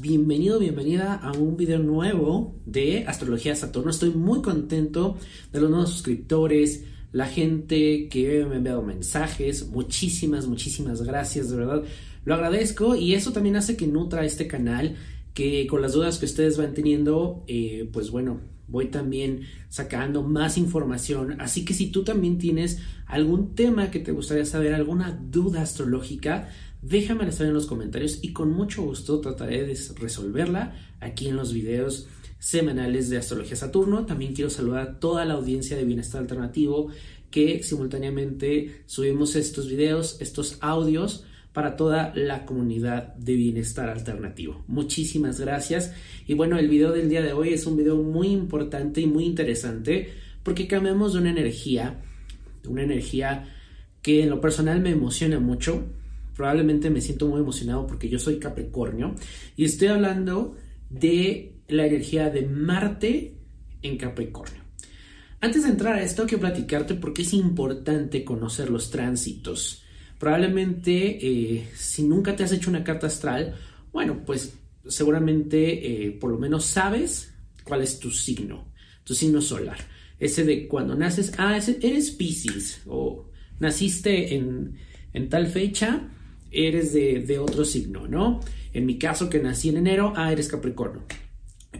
Bienvenido, bienvenida a un video nuevo de Astrología Saturno. Estoy muy contento de los nuevos suscriptores, la gente que me ha enviado mensajes. Muchísimas, muchísimas gracias, de verdad. Lo agradezco y eso también hace que nutra este canal, que con las dudas que ustedes van teniendo, eh, pues bueno, voy también sacando más información. Así que si tú también tienes algún tema que te gustaría saber, alguna duda astrológica, déjamela saber en los comentarios y con mucho gusto trataré de resolverla aquí en los videos semanales de Astrología Saturno. También quiero saludar a toda la audiencia de Bienestar Alternativo que simultáneamente subimos estos videos, estos audios para toda la comunidad de bienestar alternativo. Muchísimas gracias. Y bueno, el video del día de hoy es un video muy importante y muy interesante porque cambiamos de una energía, una energía que en lo personal me emociona mucho. Probablemente me siento muy emocionado porque yo soy Capricornio y estoy hablando de la energía de Marte en Capricornio. Antes de entrar a esto, quiero platicarte por qué es importante conocer los tránsitos Probablemente eh, si nunca te has hecho una carta astral, bueno, pues seguramente eh, por lo menos sabes cuál es tu signo, tu signo solar. Ese de cuando naces, ah, eres Pisces o naciste en, tal fecha, eres de, de, otro signo, ¿no? En mi caso que nací en enero, ah, eres Capricornio.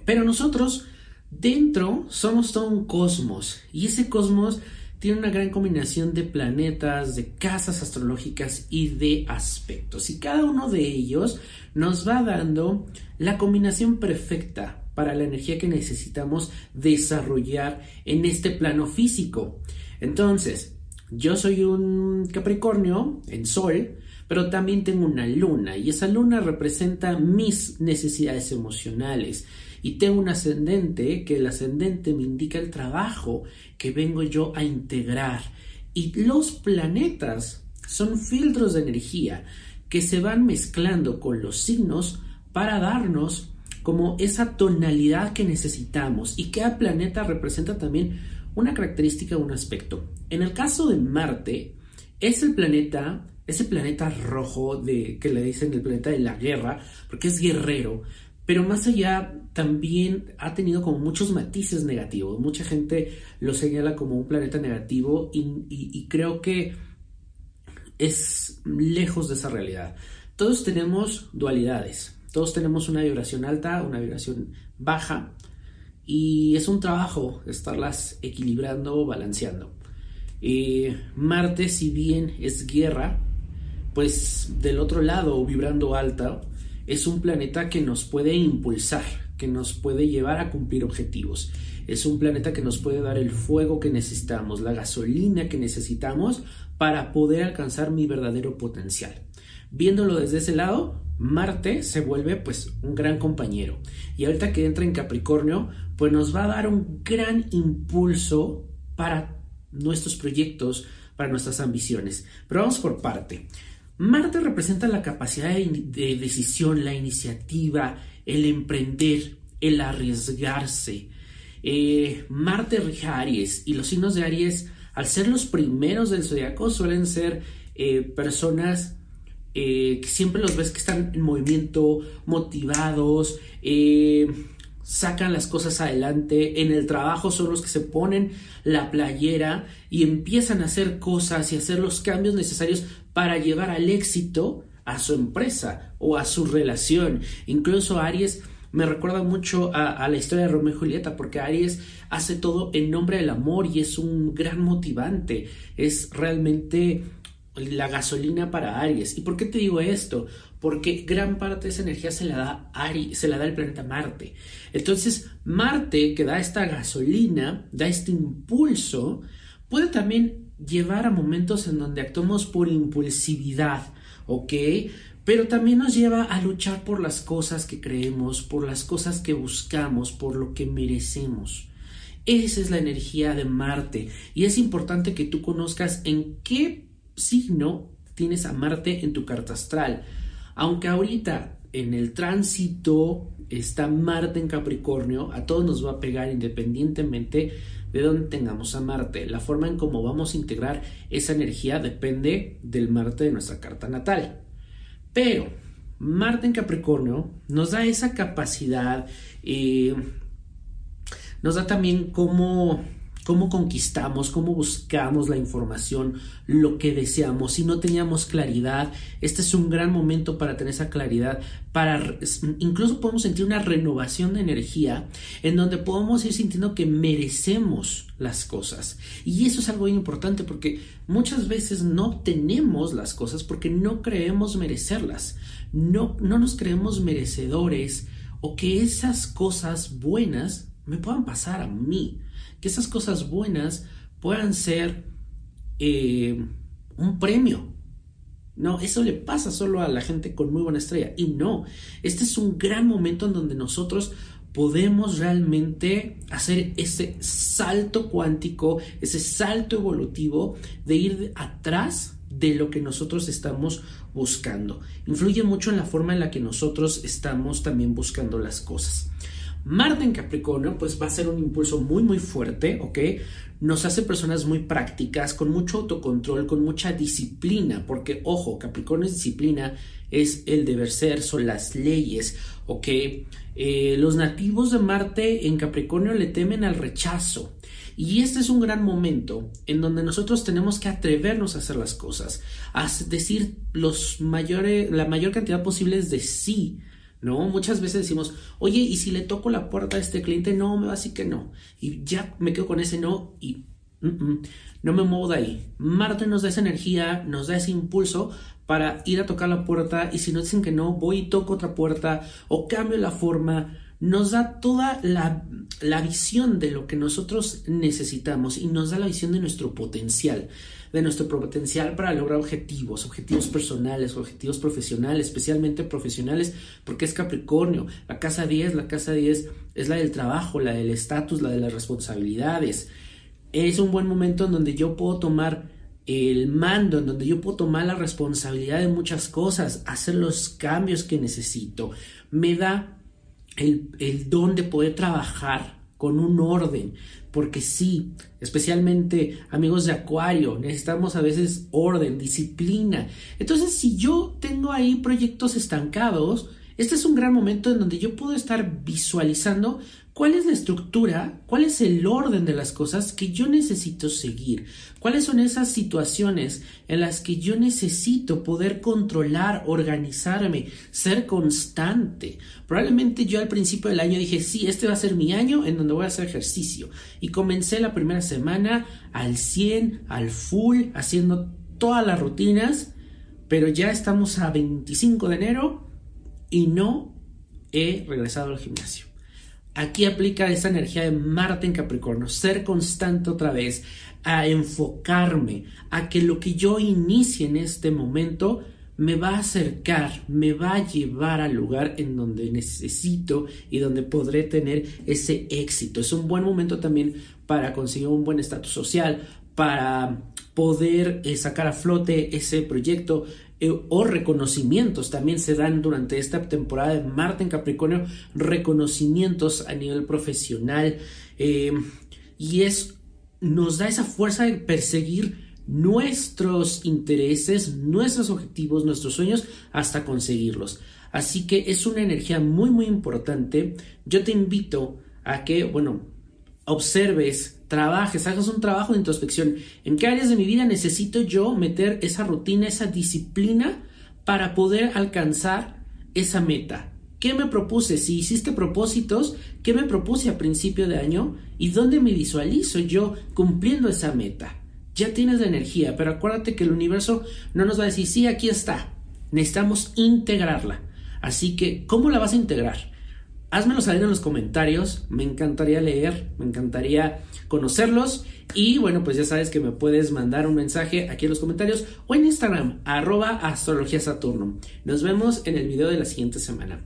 Pero nosotros dentro somos todo un cosmos y ese cosmos tiene una gran combinación de planetas, de casas astrológicas y de aspectos. Y cada uno de ellos nos va dando la combinación perfecta para la energía que necesitamos desarrollar en este plano físico. Entonces, yo soy un Capricornio en Sol, pero también tengo una luna y esa luna representa mis necesidades emocionales y tengo un ascendente que el ascendente me indica el trabajo que vengo yo a integrar y los planetas son filtros de energía que se van mezclando con los signos para darnos como esa tonalidad que necesitamos y cada planeta representa también una característica, un aspecto. En el caso de Marte, es el planeta ese planeta rojo de que le dicen el planeta de la guerra, porque es guerrero, pero más allá también ha tenido como muchos matices negativos. Mucha gente lo señala como un planeta negativo y, creo que es lejos de esa realidad. Todos tenemos dualidades, todos tenemos una vibración alta, una vibración baja y es un trabajo estarlas equilibrando, balanceando. Eh, Marte, si bien es guerra, pues del otro lado, vibrando alta, es un planeta que nos puede impulsar, que nos puede llevar a cumplir objetivos. Es un planeta que nos puede dar el fuego que necesitamos, la gasolina que necesitamos para poder alcanzar mi verdadero potencial. Viéndolo desde ese lado, Marte se vuelve pues un gran compañero. Y ahorita que entra en Capricornio, pues nos va a dar un gran impulso para nuestros proyectos, para nuestras ambiciones. Pero vamos por parte. Marte representa la capacidad de decisión, la iniciativa, el emprender, el arriesgarse. Eh, Marte rige Aries y los signos de Aries, al ser los primeros del zodiaco, suelen ser eh, personas eh, que siempre los ves que están en movimiento, motivados, sacan las cosas adelante, en el trabajo son los que se ponen la playera y empiezan a hacer cosas y hacer los cambios necesarios para llevar al éxito a su empresa o a su relación. Incluso Aries me recuerda mucho a, la historia de Romeo y Julieta, porque Aries hace todo en nombre del amor y es un gran motivante, es realmente la gasolina para Aries. ¿Y por qué te digo esto? Porque gran parte de esa energía se la da Aries, se la da el planeta Marte. Entonces, Marte, que da esta gasolina, da este impulso, puede también llevar a momentos en donde actuamos por impulsividad, ¿ok? Pero también nos lleva a luchar por las cosas que creemos, por las cosas que buscamos, por lo que merecemos. Esa es la energía de Marte y es importante que tú conozcas en qué signo tienes a Marte en tu carta astral. Aunque ahorita en el tránsito está Marte en Capricornio, a todos nos va a pegar independientemente de dónde tengamos a Marte. La forma en cómo vamos a integrar esa energía depende del Marte de nuestra carta natal. Pero Marte en Capricornio nos da esa capacidad, eh, nos da también cómo cómo conquistamos, cómo buscamos la información, lo que deseamos. Si no teníamos claridad, este es un gran momento para tener esa claridad, para incluso podemos sentir una renovación de energía en donde podemos ir sintiendo que merecemos las cosas. Y eso es algo importante porque muchas veces no tenemos las cosas porque no creemos merecerlas. No, no nos creemos merecedores o que esas cosas buenas me puedan pasar a mí que esas cosas buenas puedan ser eh, un premio. No, eso le pasa solo a la gente con muy buena estrella. Y no, este es un gran momento en donde nosotros podemos realmente hacer ese salto cuántico, ese salto evolutivo de ir atrás de lo que nosotros estamos buscando. Influye mucho en la forma en la que nosotros estamos también buscando las cosas. Marte en Capricornio, pues va a ser un impulso muy, muy fuerte, ¿ok? Nos hace personas muy prácticas, con mucho autocontrol, con mucha disciplina, porque, ojo, Capricornio es disciplina, es el deber ser, son las leyes, ¿ok? Eh, los nativos de Marte en Capricornio le temen al rechazo. Y este es un gran momento en donde nosotros tenemos que atrevernos a hacer las cosas, a decir los mayores, la mayor cantidad posible de sí ¿no? Muchas veces decimos, oye, ¿y si le toco la puerta a este cliente? No, me va a decir que no. Y ya me quedo con ese no y no me muevo de ahí. Marte nos da esa energía, nos da ese impulso para ir a tocar la puerta y si no dicen que no, voy y toco otra puerta o cambio la forma. Nos da toda la, la visión de lo que nosotros necesitamos y nos da la visión de nuestro potencial de nuestro potencial para lograr objetivos, objetivos personales, objetivos profesionales, especialmente profesionales, porque es Capricornio. La casa 10, la casa 10 es la del trabajo, la del estatus, la de las responsabilidades. Es un buen momento en donde yo puedo tomar el mando, en donde yo puedo tomar la responsabilidad de muchas cosas, hacer los cambios que necesito. Me da el, el don de poder trabajar con un orden, porque sí, especialmente amigos de Acuario, necesitamos a veces orden, disciplina. Entonces, si yo tengo ahí proyectos estancados, este es un gran momento en donde yo puedo estar visualizando cuál es la estructura, cuál es el orden de las cosas que yo necesito seguir, cuáles son esas situaciones en las que yo necesito poder controlar, organizarme, ser constante. Probablemente yo al principio del año dije, sí, este va a ser mi año en donde voy a hacer ejercicio. Y comencé la primera semana al 100, al full, haciendo todas las rutinas, pero ya estamos a 25 de enero y no he regresado al gimnasio. Aquí aplica esa energía de Marte en Capricornio, ser constante otra vez, a enfocarme, a que lo que yo inicie en este momento me va a acercar, me va a llevar al lugar en donde necesito y donde podré tener ese éxito. Es un buen momento también para conseguir un buen estatus social, para poder eh, sacar a flote ese proyecto, eh, o reconocimientos también se dan durante esta temporada de Marte en Capricornio, reconocimientos a nivel profesional eh, y es nos da esa fuerza de perseguir nuestros intereses, nuestros objetivos, nuestros sueños hasta conseguirlos. Así que es una energía muy muy importante. Yo te invito a que, bueno, observes trabajes, hagas un trabajo de introspección. ¿En qué áreas de mi vida necesito yo meter esa rutina, esa disciplina para poder alcanzar esa meta? ¿Qué me propuse? Si hiciste propósitos, ¿qué me propuse a principio de año? ¿Y dónde me visualizo yo cumpliendo esa meta? Ya tienes la energía, pero acuérdate que el universo no nos va a decir, sí, aquí está. Necesitamos integrarla. Así que, ¿cómo la vas a integrar? Házmelo saber en los comentarios, me encantaría leer, me encantaría conocerlos y bueno, pues ya sabes que me puedes mandar un mensaje aquí en los comentarios o en Instagram, arroba astrología Saturno. Nos vemos en el video de la siguiente semana.